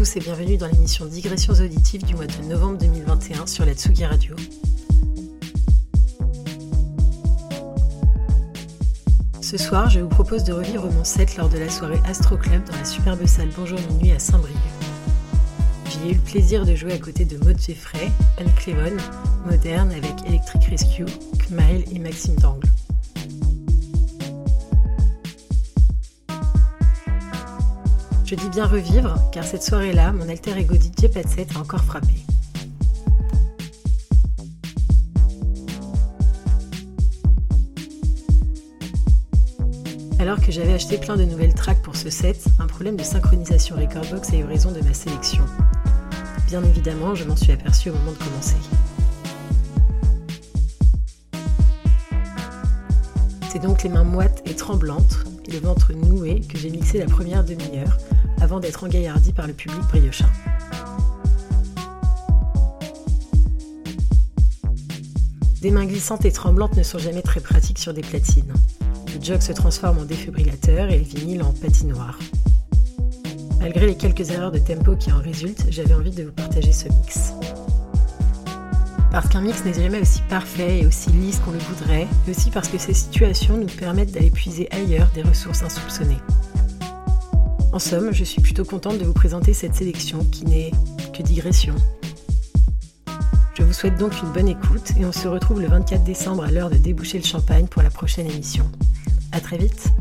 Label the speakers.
Speaker 1: Et bienvenue dans l'émission Digressions auditives du mois de novembre 2021 sur la Tsugi Radio. Ce soir, je vous propose de revivre mon set lors de la soirée Astro Club dans la superbe salle Bonjour Minuit à Saint-Brieuc. J'y ai eu le plaisir de jouer à côté de Maud Jeffrey, Anne Clevon, Moderne avec Electric Rescue, Kmile et Maxime Dangle. Je dis bien revivre, car cette soirée-là, mon alter ego DJ Patset a encore frappé. Alors que j'avais acheté plein de nouvelles tracks pour ce set, un problème de synchronisation Recordbox a eu raison de ma sélection. Bien évidemment, je m'en suis aperçu au moment de commencer. C'est donc les mains moites et tremblantes le ventre noué que j'ai mixé la première demi-heure avant d'être engaillardi par le public briochin. Des mains glissantes et tremblantes ne sont jamais très pratiques sur des platines. Le jog se transforme en défibrillateur et le vinyle en patinoire. Malgré les quelques erreurs de tempo qui en résultent, j'avais envie de vous partager ce mix. Parce qu'un mix n'est jamais aussi parfait et aussi lisse qu'on le voudrait, mais aussi parce que ces situations nous permettent d'aller puiser ailleurs des ressources insoupçonnées. En somme, je suis plutôt contente de vous présenter cette sélection qui n'est que digression. Je vous souhaite donc une bonne écoute et on se retrouve le 24 décembre à l'heure de déboucher le champagne pour la prochaine émission. A très vite